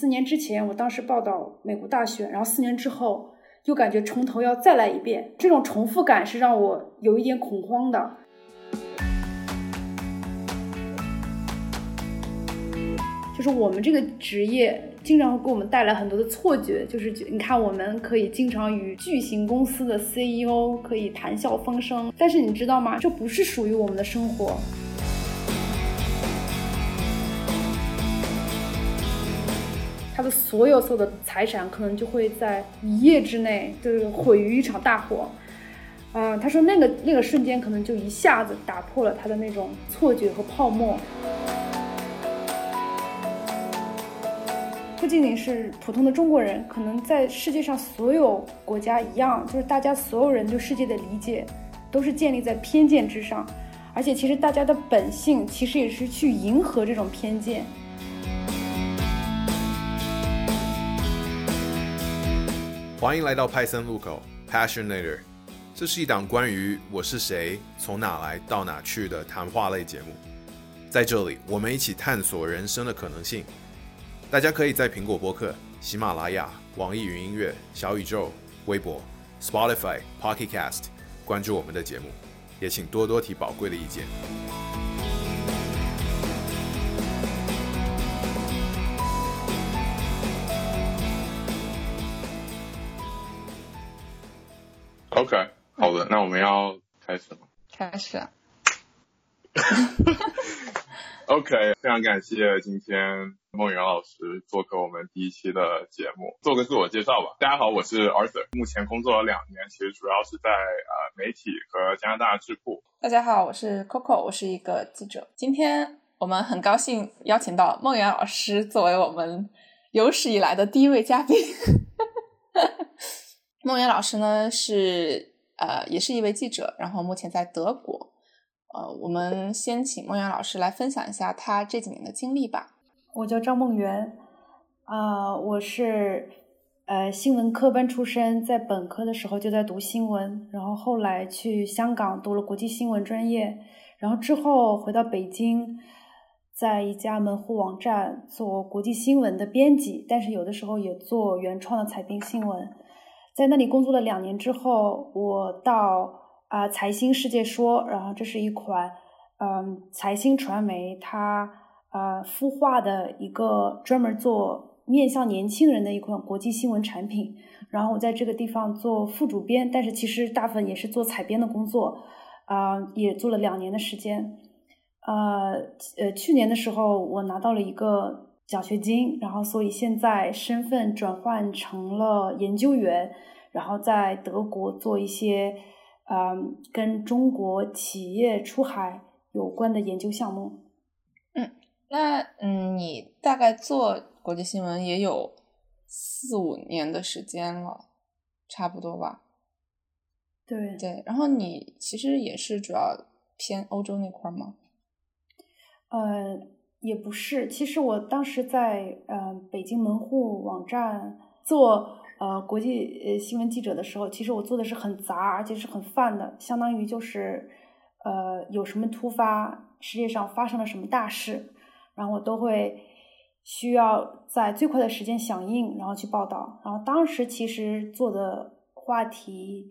四年之前，我当时报道美国大选，然后四年之后又感觉从头要再来一遍，这种重复感是让我有一点恐慌的。就是我们这个职业经常会给我们带来很多的错觉，就是你看我们可以经常与巨型公司的 CEO 可以谈笑风生，但是你知道吗？这不是属于我们的生活。他的所有所有的财产可能就会在一夜之内就是毁于一场大火。啊，他说那个那个瞬间可能就一下子打破了他的那种错觉和泡沫。不仅仅是普通的中国人，可能在世界上所有国家一样，就是大家所有人对世界的理解都是建立在偏见之上，而且其实大家的本性其实也是去迎合这种偏见。欢迎来到派森路口 Passionator，这是一档关于我是谁、从哪来到哪去的谈话类节目，在这里我们一起探索人生的可能性。大家可以在苹果播客、喜马拉雅、网易云音乐、小宇宙、微博、Spotify、Pocket Cast 关注我们的节目，也请多多提宝贵的意见。那我们要开始吗？开始。OK，非常感谢今天梦圆老师做客我们第一期的节目，做个自我介绍吧。大家好，我是 Arthur，目前工作了两年，其实主要是在呃媒体和加拿大智库。大家好，我是 Coco，我是一个记者。今天我们很高兴邀请到梦圆老师作为我们有史以来的第一位嘉宾。梦圆老师呢是呃也是一位记者，然后目前在德国。呃，我们先请孟源老师来分享一下他这几年的经历吧。我叫张梦圆，啊、我是呃新闻科班出身，在本科的时候就在读新闻，然后后来去香港读了国际新闻专业，然后之后回到北京，在一家门户网站做国际新闻的编辑，但是有的时候也做原创的采编新闻。在那里工作了两年之后，我到啊、财新世界说，然后这是一款嗯财新传媒它呃孵化的一个专门做面向年轻人的一款国际新闻产品。然后我在这个地方做副主编，但是其实大部分也是做采编的工作，啊、也做了两年的时间。呃呃，去年的时候我拿到了一个奖学金，然后所以现在身份转换成了研究员，然后在德国做一些嗯跟中国企业出海有关的研究项目。嗯那嗯，你大概做国际新闻也有四五年的时间了，差不多吧？对对，然后你其实也是主要偏欧洲那块儿吗？呃，也不是，其实我当时在呃北京门户网站做呃国际呃新闻记者的时候，其实我做的是很杂，而且是很泛的，相当于就是呃有什么突发，世界上发生了什么大事，然后我都会需要在最快的时间响应，然后去报道。然后当时其实做的话题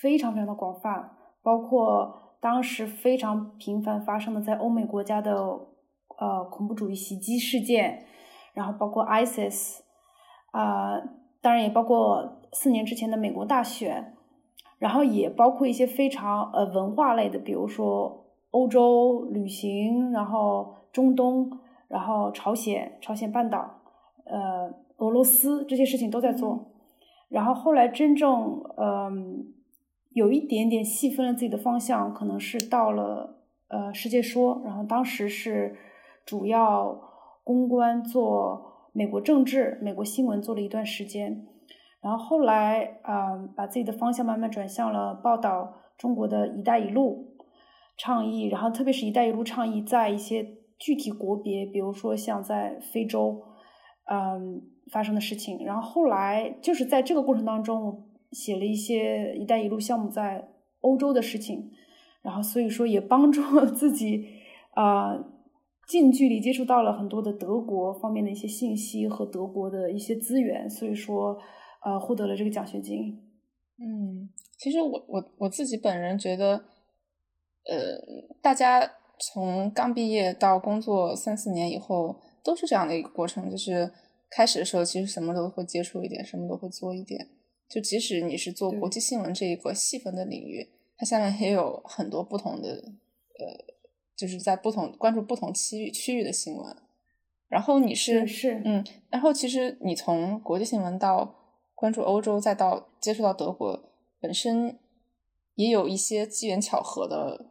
非常非常的广泛，包括当时非常频繁发生的在欧美国家的呃恐怖主义袭击事件，然后包括 ISIS，啊、当然也包括四年之前的美国大选，然后也包括一些非常呃文化类的，比如说欧洲旅行，然后中东，然后朝鲜、朝鲜半岛，呃俄罗斯这些事情都在做。然后后来真正嗯、有一点点细分了自己的方向，可能是到了呃世界说，然后当时是主要公关做美国政治、美国新闻做了一段时间，然后后来啊、把自己的方向慢慢转向了报道中国的一带一路倡议，然后特别是一带一路倡议在一些具体国别，比如说像在非洲，嗯发生的事情，然后后来就是在这个过程当中，我写了一些“一带一路”项目在欧洲的事情，然后所以说也帮助自己，呃，近距离接触到了很多的德国方面的一些信息和德国的一些资源，所以说，呃，获得了这个奖学金。嗯，其实我我我自己本人觉得，呃，大家从刚毕业到工作三四年以后，都是这样的一个过程，就是开始的时候其实什么都会接触一点，什么都会做一点。就即使你是做国际新闻这一个细分的领域，它下面也有很多不同的，呃。就是在不同关注不同区域区域的新闻，然后你是是嗯，然后其实你从国际新闻到关注欧洲，再到接触到德国，本身也有一些机缘巧合的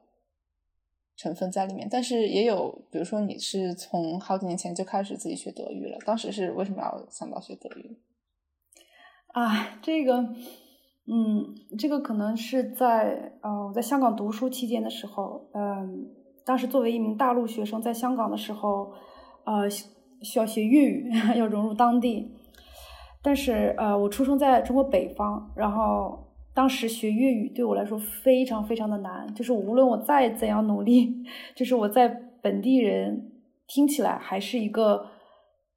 成分在里面。但是也有，比如说你是从好几年前就开始自己学德语了，当时是为什么要想到学德语？啊，这个，嗯，这个可能是在呃我在香港读书期间的时候，嗯。当时作为一名大陆学生，在香港的时候，呃，需要学粤语，要融入当地。但是，呃，我出生在中国北方，然后当时学粤语对我来说非常非常的难。就是无论我再怎样努力，就是我在本地人听起来还是一个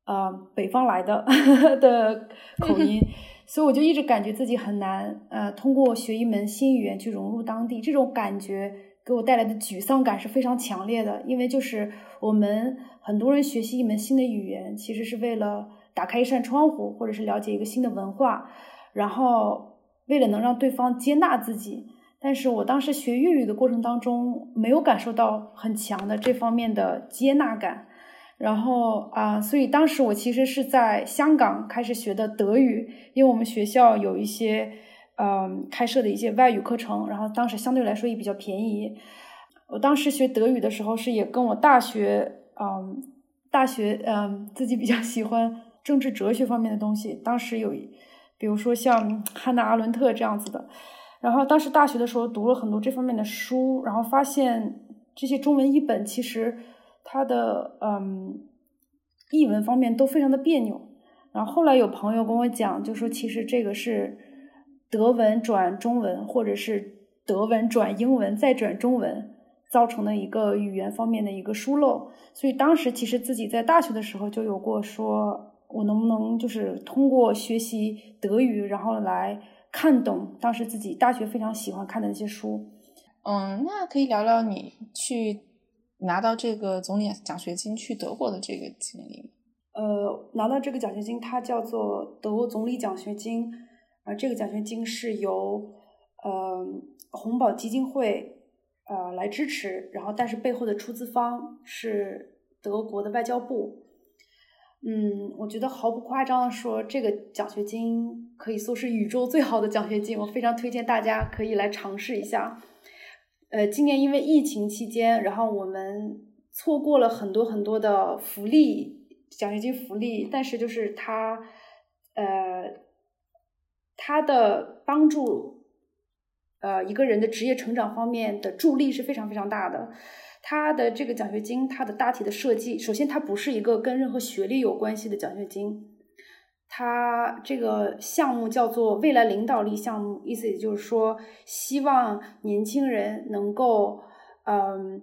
呃北方来的 的口音，所以我就一直感觉自己很难呃通过学一门新语言去融入当地，这种感觉。给我带来的沮丧感是非常强烈的，因为就是我们很多人学习一门新的语言，其实是为了打开一扇窗户，或者是了解一个新的文化，然后为了能让对方接纳自己。但是我当时学粤语的过程当中，没有感受到很强的这方面的接纳感，然后啊，所以当时我其实是在香港开始学的德语，因为我们学校有一些。嗯，开设的一些外语课程，然后当时相对来说也比较便宜。我当时学德语的时候，是也跟我大学，嗯，大学，嗯，自己比较喜欢政治哲学方面的东西。当时有，比如说像汉娜·阿伦特这样子的。然后当时大学的时候读了很多这方面的书，然后发现这些中文译本其实它的嗯译文方面都非常的别扭。然后后来有朋友跟我讲，就说其实这个是。德文转中文，或者是德文转英文再转中文，造成的一个语言方面的一个疏漏。所以当时其实自己在大学的时候就有过，说我能不能就是通过学习德语，然后来看懂当时自己大学非常喜欢看的那些书。嗯，那可以聊聊你去拿到这个总理奖学金去德国的这个经历。呃，拿到这个奖学金，它叫做德国总理奖学金。而这个奖学金是由呃红宝基金会呃来支持，然后但是背后的出资方是德国的外交部。嗯，我觉得毫不夸张的说，这个奖学金可以说是宇宙最好的奖学金，我非常推荐大家可以来尝试一下。呃，今年因为疫情期间，然后我们错过了很多很多的福利，奖学金福利，但是就是它呃。他的帮助，呃，一个人的职业成长方面的助力是非常非常大的。他的这个奖学金，它的大体的设计，首先它不是一个跟任何学历有关系的奖学金，它这个项目叫做未来领导力项目，意思也就是说，希望年轻人能够，嗯，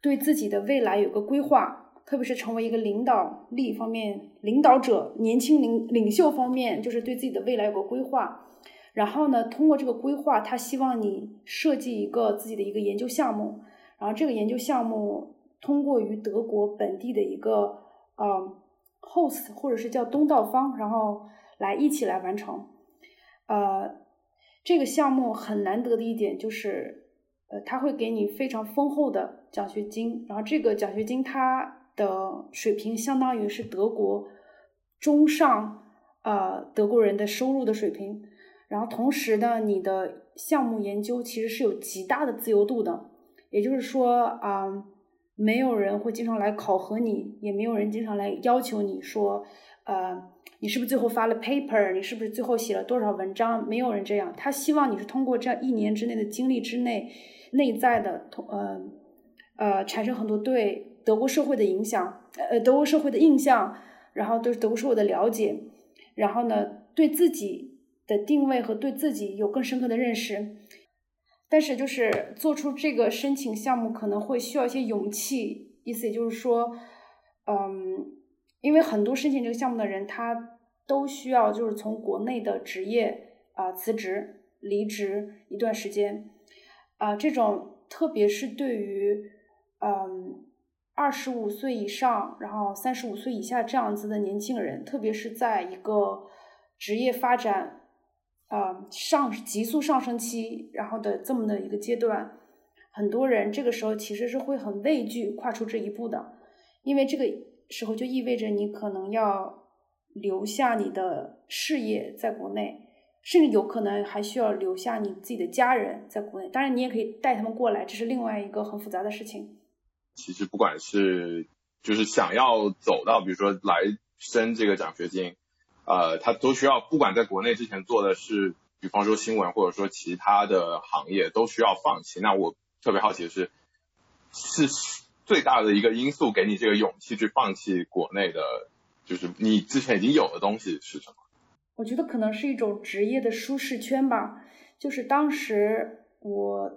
对自己的未来有个规划。特别是成为一个领导力方面领导者，年轻领领袖方面，就是对自己的未来有个规划。然后呢，通过这个规划，他希望你设计一个自己的一个研究项目。然后这个研究项目通过于德国本地的一个呃 host 或者是叫东道方，然后来一起来完成。呃，这个项目很难得的一点就是，呃，他会给你非常丰厚的奖学金。然后这个奖学金它。的水平相当于是德国中上呃德国人的收入的水平，然后同时呢，你的项目研究其实是有极大的自由度的，也就是说啊，没有人会经常来考核你，也没有人经常来要求你说，呃，你是不是最后发了 paper，你是不是最后写了多少文章？没有人这样，他希望你是通过这样一年之内的经历之内，内在的同呃呃产生很多对。德国社会的影响，呃，德国社会的印象，然后对德国社会的了解，然后呢，对自己的定位和对自己有更深刻的认识。但是，就是做出这个申请项目可能会需要一些勇气，意思也就是说，嗯，因为很多申请这个项目的人，他都需要就是从国内的职业啊辞职、离职一段时间，啊，这种特别是对于嗯二十五岁以上，然后三十五岁以下这样子的年轻人，特别是在一个职业发展啊上急速上升期，然后的这么的一个阶段。很多人这个时候其实是会很畏惧跨出这一步的，因为这个时候就意味着你可能要留下你的事业在国内，甚至有可能还需要留下你自己的家人在国内。当然，你也可以带他们过来，这是另外一个很复杂的事情。其实不管是就是想要走到，比如说来申这个奖学金，呃，他都需要不管在国内之前做的是，比方说新闻或者说其他的行业，都需要放弃。那我。特别好奇的是，是最大的一个因素给你这个勇气去放弃国内的，就是你之前已经有的东西是什么？我觉得可能是一种职业的舒适圈吧。就是当时我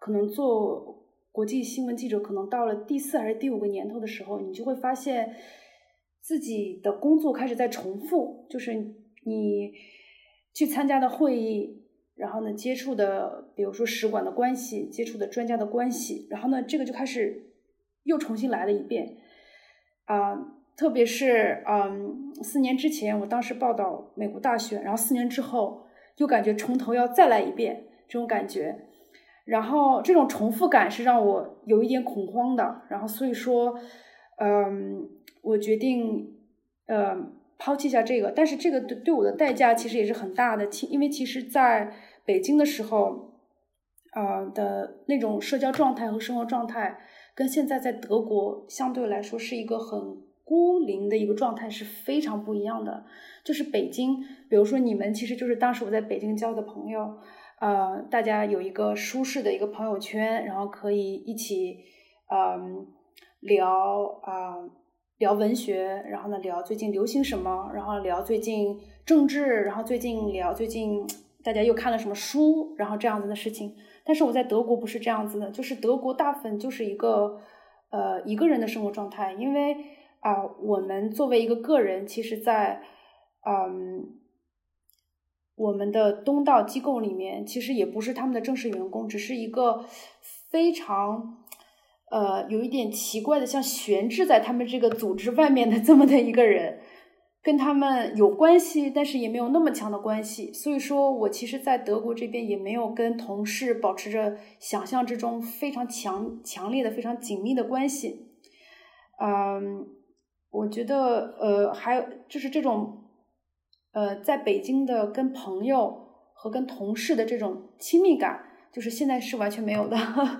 可能做国际新闻记者，可能到了第四还是第五个年头的时候，你就会发现自己的工作开始在重复，就是你去参加的会议。然后呢，接触的，比如说使馆的关系，接触的专家的关系，然后呢，这个就开始又重新来了一遍，啊，特别是嗯，四年之前，我当时报道美国大选，然后四年之后又感觉从头要再来一遍这种感觉，然后这种重复感是让我有一点恐慌的，然后所以说，嗯，我决定，呃。抛弃一下这个，但是这个对对我的代价其实也是很大的。其因为其实在北京的时候，啊的那种社交状态和生活状态，跟现在在德国相对来说是一个很孤零的一个状态，是非常不一样的。就是北京，比如说你们，其实就是当时我在北京交的朋友，呃，大家有一个舒适的一个朋友圈，然后可以一起，嗯，聊啊。聊文学，然后呢聊最近流行什么，然后聊最近政治，然后最近聊最近大家又看了什么书，然后这样子的事情。但是我在德国不是这样子的，就是德国大部分就是一个呃一个人的生活状态，因为啊我们作为一个个人，其实，在嗯我们的东道机构里面，其实也不是他们的正式员工，只是一个非常。呃，有一点奇怪的，像悬置在他们这个组织外面的 这么的一个人，跟他们有关系，但是也没有那么强的关系。所以说我其实，在德国这边也没有跟同事保持着想象之中非常强、强烈的、非常紧密的关系。嗯，我觉得，呃，还有就是这种，呃，在北京的跟朋友和跟同事的这种亲密感，就是现在是完全没有的。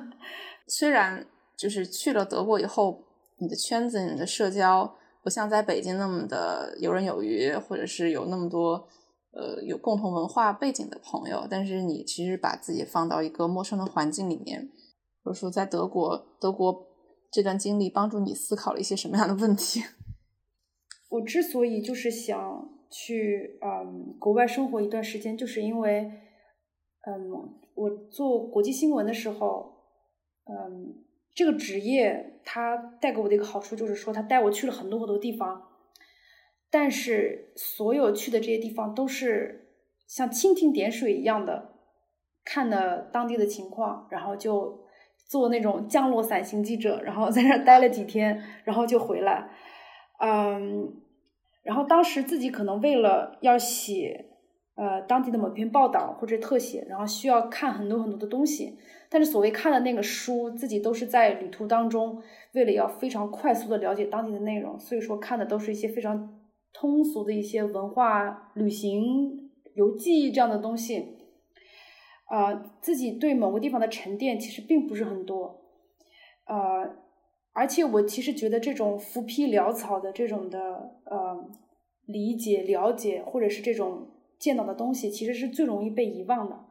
虽然。就是去了德国以后，你的圈子、你的社交不像在北京那么的游刃有余，或者是有那么多呃有共同文化背景的朋友。但是你其实把自己放到一个陌生的环境里面，或者说在德国，德国这段经历帮助你思考了一些什么样的问题？我之所以就是想去嗯国外生活一段时间，就是因为嗯我做国际新闻的时候，嗯。这个职业它带给我的一个好处就是说，它带我去了很多很多地方，但是所有去的这些地方都是像蜻蜓点水一样的，看的当地的情况，然后就做那种降落伞型记者，然后在那儿待了几天，然后就回来。嗯，然后当时自己可能为了要写呃当地的某篇报道或者特写，然后需要看很多很多的东西。但是所谓看的那个书，自己都是在旅途当中，为了要非常快速的了解当地的内容，所以说看的都是一些非常通俗的一些文化、旅行游记这样的东西。啊，自己对某个地方的沉淀其实并不是很多。呃，而且我其实觉得这种浮皮潦草的这种的呃理解、了解，或者是这种见到的东西，其实是最容易被遗忘的。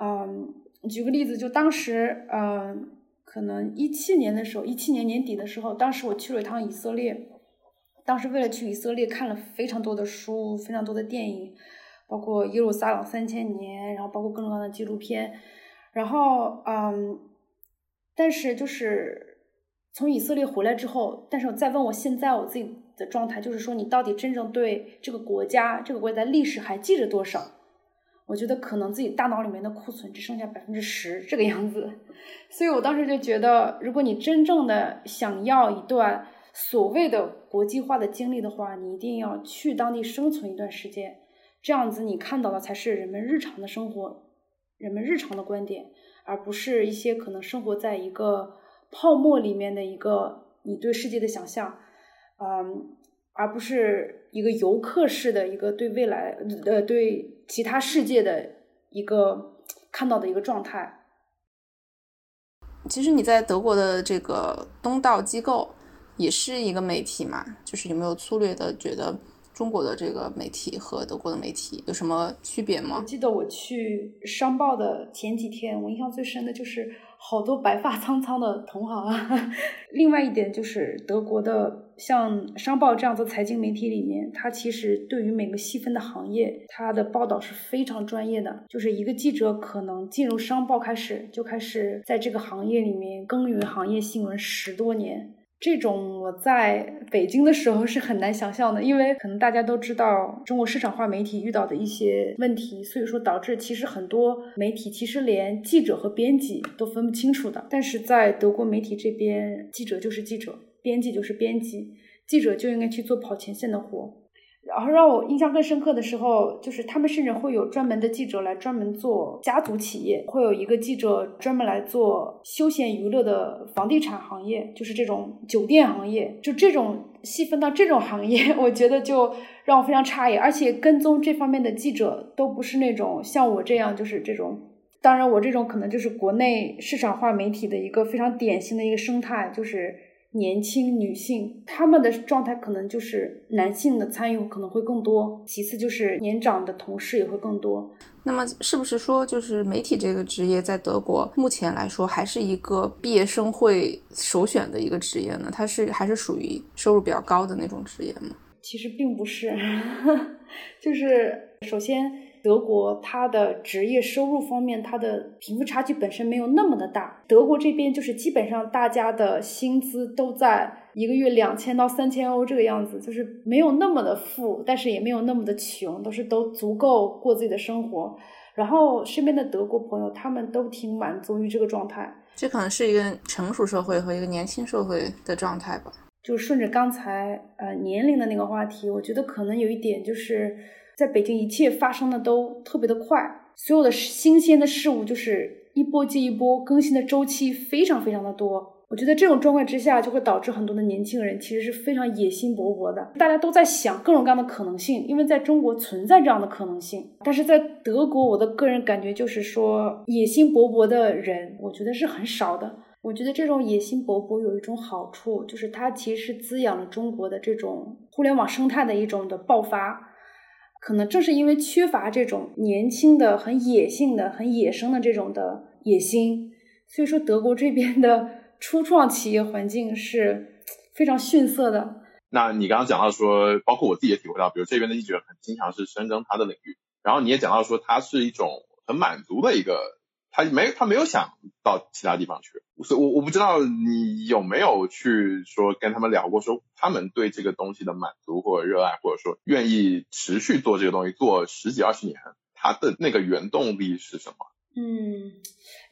嗯。举个例子，就当时，嗯，可能一七年的时候，一七年年底的时候，当时我去了一趟以色列，当时为了去以色列看了非常多的书，非常多的电影，包括《耶路撒冷三千年》，然后包括各种各样的纪录片，然后，嗯，但是就是从以色列回来之后，但是我再问我现在我自己的状态，就是说你到底真正对这个国家、这个国家的历史还记着多少？我觉得可能自己大脑里面的库存只剩下百分之十这个样子。所以我当时就觉得，如果你真正的想要一段所谓的国际化的经历的话，你一定要去当地生存一段时间，这样子你看到的才是人们日常的生活，人们日常的观点，而不是一些可能生活在一个。泡沫里面的一个你对世界的想象，嗯，而不是一个游客式的一个对未来呃对其他世界的一个看到的一个状态。其实你在德国的这个东道机构也是一个媒体嘛，就是有没有粗略的觉得中国的这个媒体和德国的媒体有什么区别吗？我记得我去商报的前几天，我印象最深的就是。好多白发苍苍的同行啊！另外一点就是德国的像商报这样的财经媒体里面，它其实对于每个细分的行业，它的报道是非常专业的。就是一个记者可能进入商报开始，就开始在这个行业里面耕耘行业新闻十多年。这种我在北京的时候是很难想象的，因为可能大家都知道中国市场化媒体遇到的一些问题，所以说导致其实很多媒体其实连记者和编辑都分不清楚的。但是在德国媒体这边，记者就是记者，编辑就是编辑，记者就应该去做跑前线的活。然后让我印象更深刻的时候，就是他们甚至会有专门的记者来专门做家族企业，会有一个记者专门来做休闲娱乐的房地产行业，就是这种酒店行业，就这种细分到这种行业，我觉得就让我非常诧异。而且跟踪这方面的记者都不是那种像我这样，就是这种。当然，我这种可能就是国内市场化媒体的一个非常典型的一个生态，就是。年轻女性，她们的状态可能就是男性的参与可能会更多，其次就是年长的同事也会更多。那么，是不是说，就是媒体这个职业在德国目前来说还是一个毕业生会首选的一个职业呢？它是还是属于收入比较高的那种职业吗？其实并不是，就是首先。德国它的职业收入方面，它的贫富差距本身没有那么的大。德国这边就是基本上大家的薪资都在一个月两千到三千欧这个样子，就是没有那么的富，但是也没有那么的穷，都是都足够过自己的生活。然后身边的德国朋友他们都挺满足于这个状态。这可能是一个成熟社会和一个年轻社会的状态吧。就顺着刚才呃年龄的那个话题，我觉得可能有一点就是。在北京，一切发生的都特别的快，所有的新鲜的事物就是一波接一波，更新的周期非常非常的多。我觉得这种状况之下，就会导致很多的年轻人其实是非常野心勃勃的，大家都在想各种各样的可能性，因为在中国存在这样的可能性，但是在德国，我的个人感觉就是说，野心勃勃的人，我觉得是很少的。我觉得这种野心勃勃有一种好处，就是它其实是滋养了中国的这种互联网生态的一种的爆发。可能正是因为缺乏这种年轻的、很野性的、很野生的这种的野心，所以说德国这边的初创企业环境是非常逊色的。那你刚刚讲到说，包括我自己也体会到，比如这边的记者很经常是深耕他的领域，然后你也讲到说，它是一种很满足的一个。他没他没有想到其他地方去，所以我我不知道你有没有去说跟他们聊过，说他们对这个东西的满足或者热爱，或者说愿意持续做这个东西做十几二十年，他的那个原动力是什么？嗯，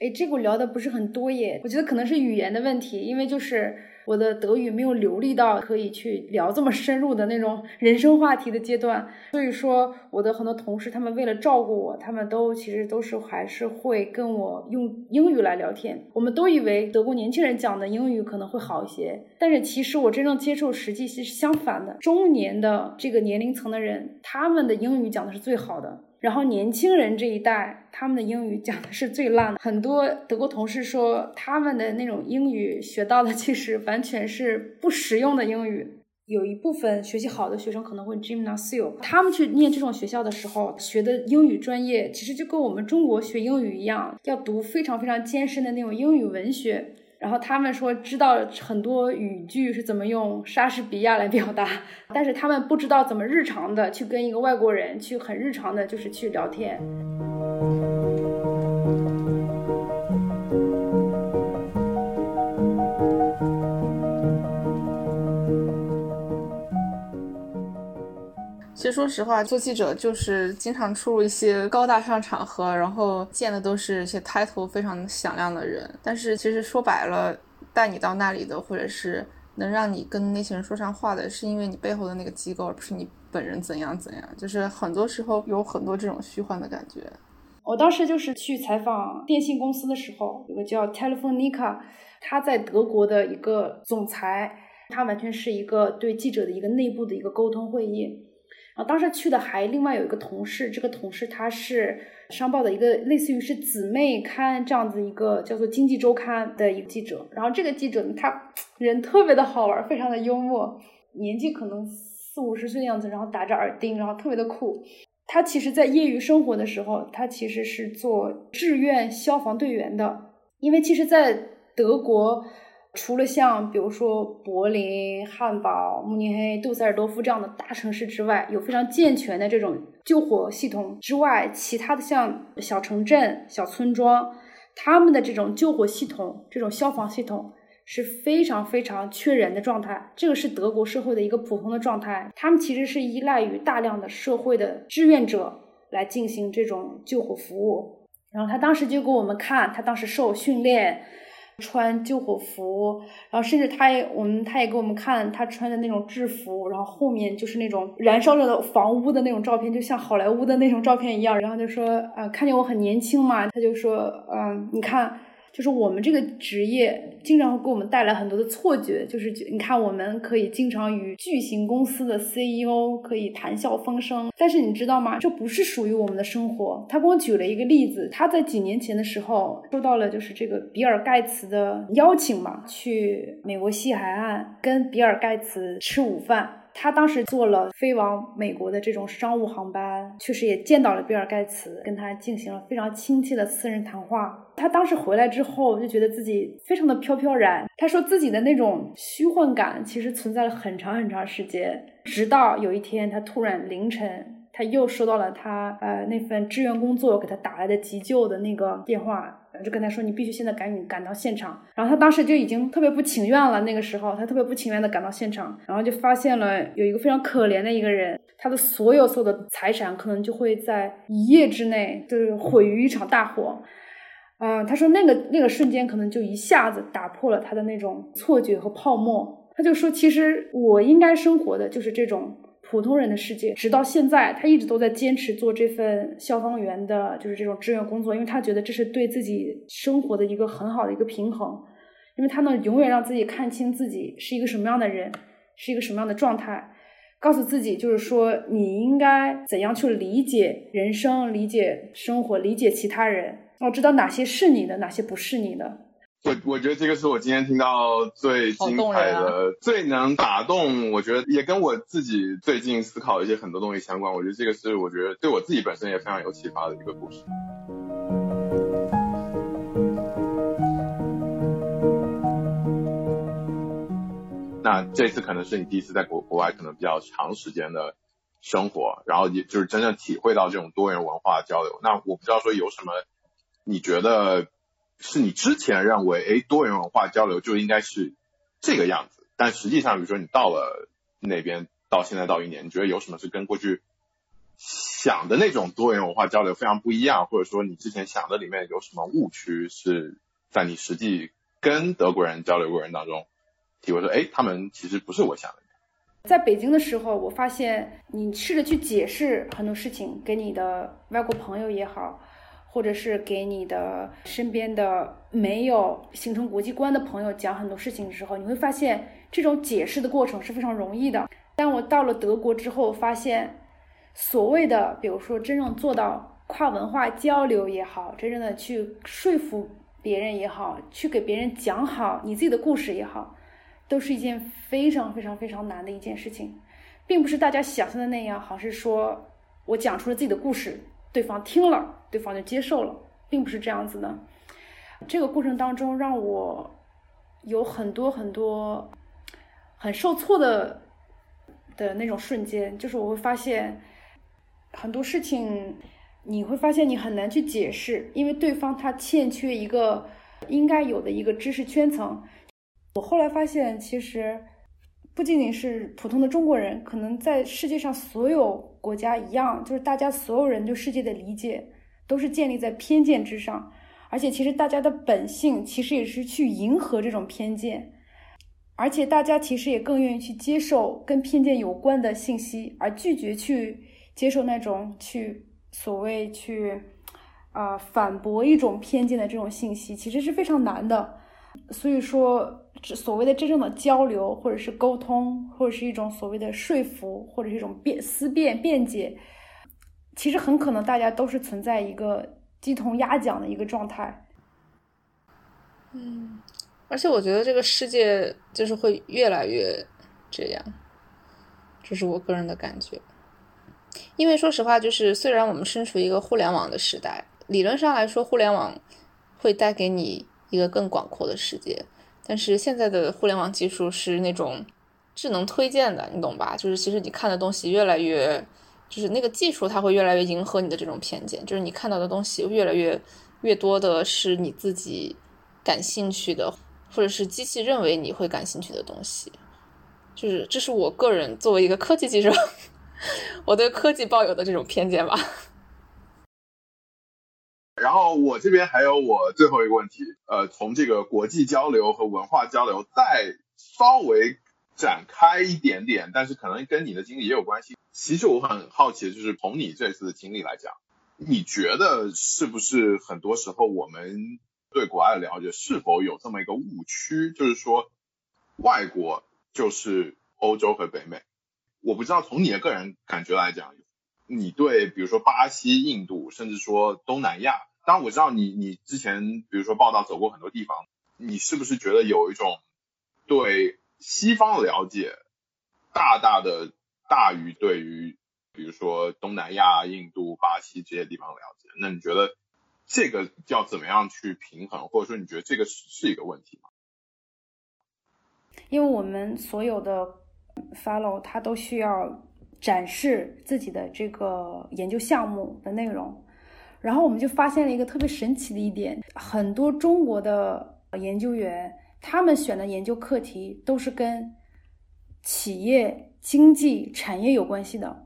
哎，这个我聊的不是很多耶，我觉得可能是语言的问题，因为就是。我的德语没有流利到可以去聊这么深入的那种 人生话题的阶段，所以说我的很多同事，他们为了照顾我，他们都其实都是还是会跟我用英语来聊天。我们都以为德国年轻人讲的英语可能会好一些，但是其实我真正接触实际是相反的，中年的这个年龄层的人，他们的英语讲的是最好的。然后年轻人这一代，他们的英语讲的是最烂的。很多德国同事说，他们的那种英语学到的其实完全是不实用的英语。有一部分学习好的学生可能会 Gymnasium，他们去念这种学校的时候，学的英语专业其实就跟我们中国学英语一样，要读非常非常艰深的那种英语文学。然后他们说知道很多语句是怎么用莎士比亚来表达，但是他们不知道怎么日常的去跟一个外国人去很日常的，就是去聊天。其实说实话，做记者就是经常出入一些高大上场合，然后见的都是一些 title 非常响亮的人。但是其实说白了，带你到那里的，或者是能让你跟那些人说上话的，是因为你背后的那个机构，而不是你本人怎样怎样。就是很多时候有很多这种虚幻的感觉。我当时就是去采访电信公司的时候，有个叫 Telefonica，他在德国的一个总裁，他完全是一个对记者的一个内部的一个沟通会议。然后当时去的还另外有一个同事，这个同事他是商报的一个类似于是姊妹刊这样子一个叫做《经济周刊》的一个记者。然后这个记者呢，他 人特别的好玩，非常的幽默，年纪可能四五十岁的样子，然后打着耳钉，然后特别的酷。他其实，在业余生活的时候，他其实是做志愿消防队员的。因为其实，在德国，除了像比如说柏林、汉堡、慕尼黑、杜塞尔多夫这样的大城市之外，有非常健全的这种救火系统之外，其他的像小城镇、小村庄，他们的这种救火系统、这种消防系统。是非常非常缺人的状态，这个是德国社会的一个普通的状态。他们其实是依赖于大量的社会的志愿者来进行这种救火服务。然后他当时就给我们看，他当时受训练，穿救火服，然后甚至他也我们他也给我们看他穿的那种制服，然后后面就是那种燃烧着的房屋的那种照片，就像好莱坞的那种照片一样。然后就说啊，看见我很年轻嘛，他就说嗯，你看。就是我们这个职业经常会给我们带来很多的错觉，就是你看我们可以经常与巨型公司的 CEO 可以谈笑风生，但是你知道吗？这不是属于我们的生活。他给我举了一个例子，他在几年前的时候收到了就是这个比尔盖茨的邀请嘛，去美国西海岸跟比尔盖茨吃午饭。他当时坐了飞往美国的这种商务航班，确实也见到了比尔盖茨，跟他进行了非常亲切的私人谈话。他当时回来之后，就觉得自己非常的飘飘然。他说自己的那种虚幻感其实存在了很长很长时间，直到有一天，他突然凌晨。他又收到了他呃那份志愿工作给他打来的急救的那个电话，就跟他说你必须现在赶紧赶到现场。然后他当时就已经特别不情愿了，那个时候他特别不情愿的赶到现场，然后就发现了有一个非常可怜的一个人，他的所有所有的财产可能就会在一夜之内就是毁于一场大火。嗯，他说那个那个瞬间可能就一下子打破了他的那种错觉和泡沫。他就说其实我应该生活的就是这种。普通人的世界，直到现在，他一直都在坚持做这份消防员的，就是这种志愿工作，因为他觉得这是对自己生活的一个很好的一个平衡，因为他能永远让自己看清自己是一个什么样的人，是一个什么样的状态，告诉自己就是说你应该怎样去理解人生、理解生活、理解其他人，要知道哪些是你的，哪些不是你的。我我觉得这个是我今天听到最精彩的、最能打动。我觉得也跟我自己最近思考的一些很多东西相关。我觉得这个是我觉得对我自己本身也非常有启发的一个故事。那这次可能是你第一次在国国外可能比较长时间的生活，然后也就是真正体会到这种多元文化交流。那我不知道说有什么你觉得？是你之前认为，哎，多元文化交流就应该是这个样子，但实际上，比如说你到了那边，到现在到一年，你觉得有什么是跟过去想的那种多元文化交流非常不一样，或者说你之前想的里面有什么误区，是在你实际跟德国人交流过程当中体会说，哎，他们其实不是我想的。在北京的时候，我发现你试着去解释很多事情给你的外国朋友也好。或者是给你的身边的没有形成国际观的朋友讲很多事情的时候，你会发现这种解释的过程是非常容易的。但我到了德国之后，发现所谓的，比如说真正做到跨文化交流也好，真正的去说服别人也好，去给别人讲好你自己的故事也好，都是一件非常非常非常难的一件事情，并不是大家想象的那样，好像是说我讲出了自己的故事。对方听了，对方就接受了，并不是这样子的。这个过程当中，让我有很多很多很受挫的的那种瞬间，就是我会发现很多事情，你会发现你很难去解释，因为对方他欠缺一个应该有的一个知识圈层。我后来发现，其实不仅仅是普通的中国人，可能在世界上所有国家一样，就是大家所有人对世界的理解都是建立在偏见之上，而且其实大家的本性其实也是去迎合这种偏见，而且大家其实也更愿意去接受跟偏见有关的信息，而拒绝去接受那种去所谓去啊反驳一种偏见的这种信息，其实是非常难的。所以说。所谓的真正的交流，或者是沟通，或者是一种所谓的说服，或者是一种辩思辨、辩解，其实很可能大家都是存在一个鸡同鸭讲的一个状态。嗯，而且我觉得这个世界就是会越来越这样，这是我个人的感觉。因为说实话，就是虽然我们身处一个互联网的时代，理论上来说，互联网会带给你一个更广阔的世界。但是现在的互联网技术是那种智能推荐的，你懂吧？就是其实你看的东西越来越，就是那个技术它会越来越迎合你的这种偏见，就是你看到的东西越来越越多的是你自己感兴趣的，或者是机器认为你会感兴趣的东西。就是这是我个人作为一个科技记者，我对科技抱有的这种偏见吧。然后我这边还有我最后一个问题，呃，从这个国际交流和文化交流再稍微展开一点点，但是可能跟你的经历也有关系。其实我很好奇，就是从你这次的经历来讲，你觉得是不是很多时候我们对国外的了解是否有这么一个误区，就是说外国就是欧洲和北美？我不知道从你的个人感觉来讲。你对比如说巴西、印度，甚至说东南亚，当然我知道你你之前比如说报道走过很多地方，你是不是觉得有一种对西方的了解大大的大于对于比如说东南亚、印度、巴西这些地方的了解？那你觉得这个要怎么样去平衡，或者说你觉得这个是是一个问题吗？因为我们所有的 follow 它都需要。展示自己的这个研究项目的内容，然后我们就发现了一个特别神奇的一点：很多中国的研究员，他们选的研究课题都是跟企业、经济、产业有关系的。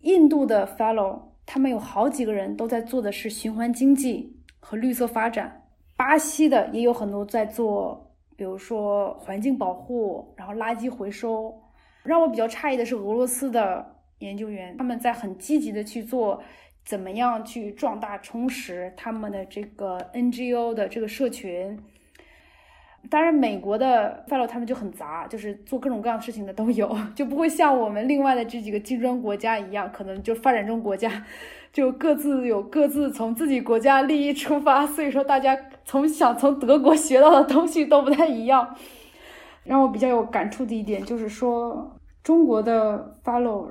印度的 fellow，他们有好几个人都在做的是循环经济和绿色发展；巴西的也有很多在做，比如说环境保护，然后垃圾回收。让我比较诧异的是，俄罗斯的研究员他们在很积极的去做，怎么样去壮大充实他们的这个 NGO 的这个社群。当然，美国的 fellow 他们就很杂，就是做各种各样的事情的都有，就不会像我们另外的这几个金砖国家一样，可能就发展中国家 就各自有各自从自己国家利益出发，所以说大家从想从德国学到的东西都不太一样。让我比较有感触的一点就是说，中国的 follow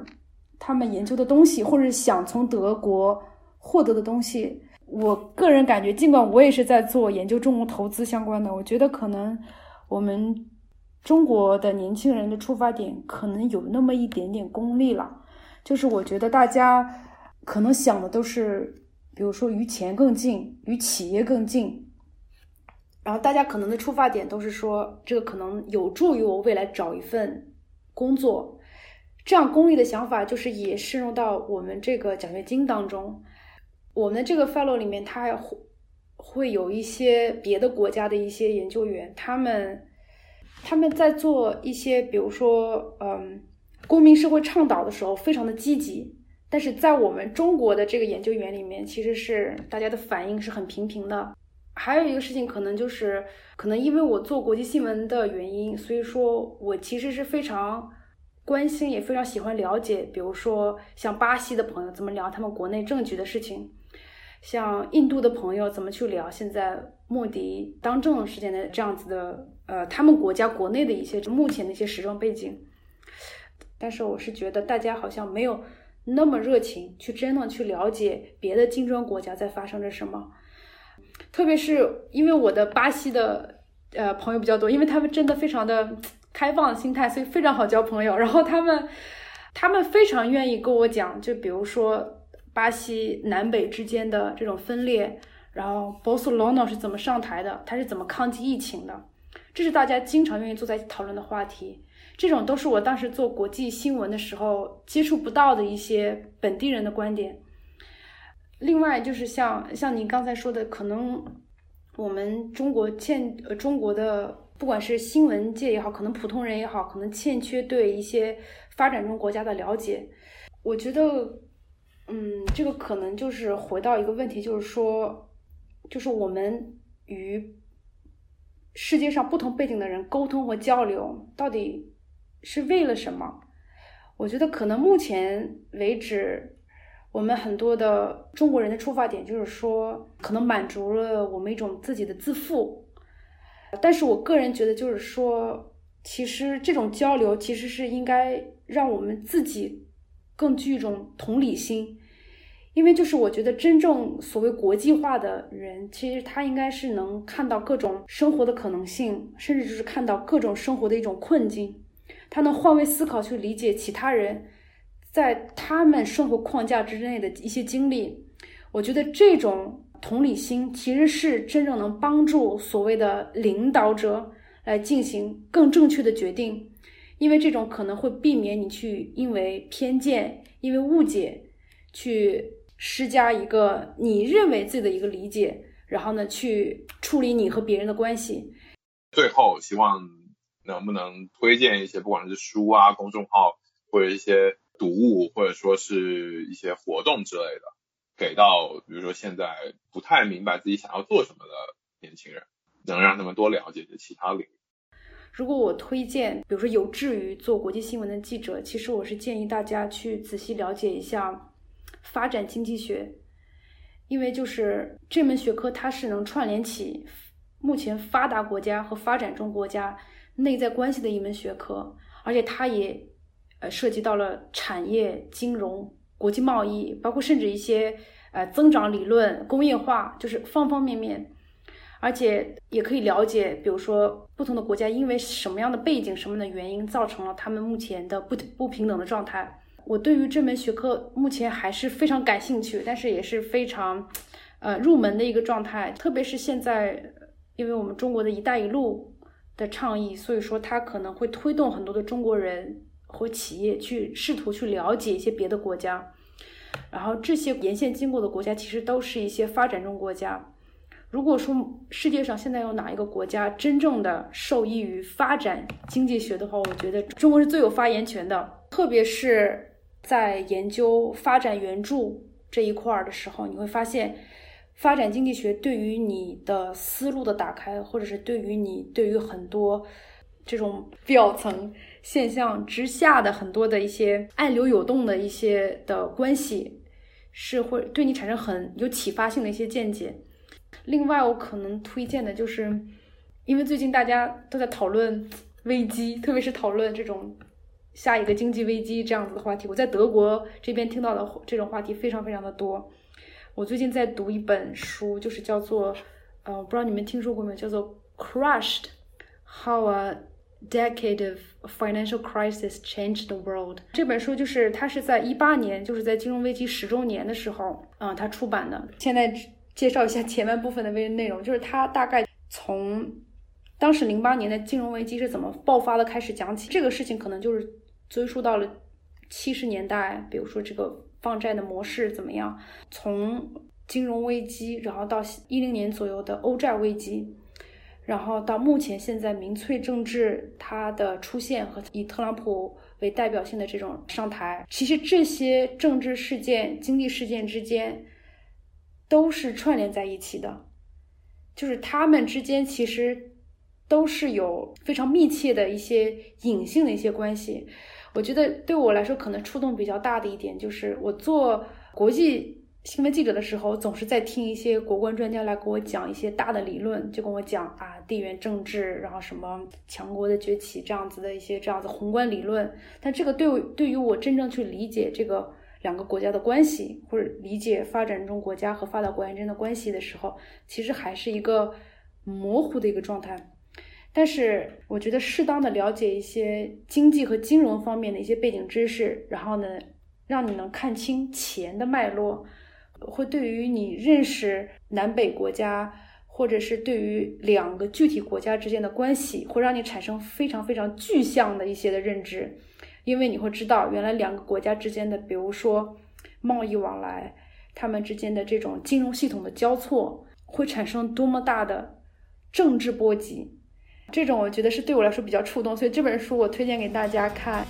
他们研究的东西，或者想从德国获得的东西，我个人感觉，尽管我也是在做研究中国投资相关的，我觉得可能我们中国的年轻人的出发点可能有那么一点点功利了。就是我觉得大家可能想的都是，比如说与钱更近，与企业更近。然后大家可能的出发点都是说，这个可能有助于我未来找一份工作，这样功利的想法就是也渗入到我们这个奖学金当中。我们的这个 fellow 里面，他会会有一些别的国家的一些研究员，他们他们在做一些，比如说，嗯，公民社会倡导的时候，非常的积极。但是在我们中国的这个研究员里面，其实是大家的反应是很平平的。还有一个事情，可能就是可能因为我做国际新闻的原因，所以说我其实是非常关心，也非常喜欢了解，比如说像巴西的朋友怎么聊他们国内政局的事情，像印度的朋友怎么去聊现在莫迪当政时间的这样子的，呃，他们国家国内的一些目前的一些时政背景。但是我是觉得大家好像没有那么热情去真的去了解别的金砖国家在发生着什么。特别是因为我的巴西的呃朋友比较多，因为他们真的非常的开放的心态，所以非常好交朋友。然后他们他们非常愿意跟我讲，就比如说巴西南北之间的这种分裂，然后 Bolsonaro 是怎么上台的，他是怎么抗击疫情的，这是大家经常愿意坐在一起讨论的话题。这种都是我当时做国际新闻的时候接触不到的一些本地人的观点。另外就是像像你刚才说的，可能我们中国欠呃中国的不管是新闻界也好，可能普通人也好，可能欠缺对一些发展中国家的了解。我觉得，嗯，这个可能就是回到一个问题，就是说，就是我们与世界上不同背景的人沟通和交流，到底是为了什么？我觉得可能目前为止。我们很多的中国人的出发点就是说，可能满足了我们一种自己的自负，但是我个人觉得，就是说，其实这种交流其实是应该让我们自己更具一种同理心，因为就是我觉得真正所谓国际化的人，其实他应该是能看到各种生活的可能性，甚至就是看到各种生活的一种困境，他能换位思考去理解其他人。在他们生活框架之内的一些经历，我觉得这种同理心其实是真正能帮助所谓的领导者来进行更正确的决定，因为这种可能会避免你去因为偏见、因为误解去施加一个你认为自己的一个理解，然后呢去处理你和别人的关系。最后，希望能不能推荐一些，不管是书啊、公众号或者一些。读物或者说是一些活动之类的，给到比如说现在不太明白自己想要做什么的年轻人，能让他们多了解些其他领域。如果我推荐，比如说有志于做国际新闻的记者，其实我是建议大家去仔细了解一下发展经济学，因为就是这门学科它是能串联起目前发达国家和发展中国家内在关系的一门学科，而且它也。呃，涉及到了产业、金融、国际贸易，包括甚至一些呃增长理论、工业化，就是方方面面，而且也可以了解，比如说不同的国家因为什么样的背景、什么样的原因，造成了他们目前的不不平等的状态。我对于这门学科目前还是非常感兴趣，但是也是非常呃入门的一个状态。特别是现在，因为我们中国的一带一路的倡议，所以说它可能会推动很多的中国人。或企业去试图去了解一些别的国家，然后这些沿线经过的国家其实都是一些发展中国家。如果说世界上现在有哪一个国家真正的受益于发展经济学的话，我觉得中国是最有发言权的。特别是在研究发展援助这一块儿的时候，你会发现，发展经济学对于你的思路的打开，或者是对于你对于很多这种表层。现象之下的很多的一些暗流涌动的一些的关系，是会对你产生很有启发性的一些见解。另外，我可能推荐的就是，因为最近大家都在讨论危机，特别是讨论这种下一个经济危机这样子的话题。我在德国这边听到的这种话题非常非常的多。我最近在读一本书，就是叫做，呃，不知道你们听说过没有，叫做《Crushed How a》。Decade of financial crisis changed the world。这本书就是它是在一八年，就是在金融危机十周年的时候，嗯，它出版的。现在介绍一下前半部分的内内容，就是它大概从当时零八年的金融危机是怎么爆发的开始讲起。这个事情可能就是追溯到了七十年代，比如说这个放债的模式怎么样，从金融危机，然后到一零年左右的欧债危机。然后到目前现在民粹政治它的出现和以特朗普为代表性的这种上台，其实这些政治事件、经济事件之间都是串联在一起的，就是他们之间其实都是有非常密切的一些隐性的一些关系。我觉得对我来说可能触动比较大的一点就是我做国际。新闻记者的时候，总是在听一些国关专家来给我讲一些大的理论，就跟我讲啊，地缘政治，然后什么强国的崛起这样子的一些这样子宏观理论。但这个对对于我真正去理解这个两个国家的关系，或者理解发展中国家和发达国家之间的关系的时候，其实还是一个模糊的一个状态。但是我觉得适当的了解一些经济和金融方面的一些背景知识，然后呢，让你能看清钱的脉络。会对于你认识南北国家，或者是对于两个具体国家之间的关系，会让你产生非常非常具象的一些的认知，因为你会知道，原来两个国家之间的，比如说贸易往来，他们之间的这种金融系统的交错，会产生多么大的政治波及。这种我觉得是对我来说比较触动，所以这本书我推荐给大家看。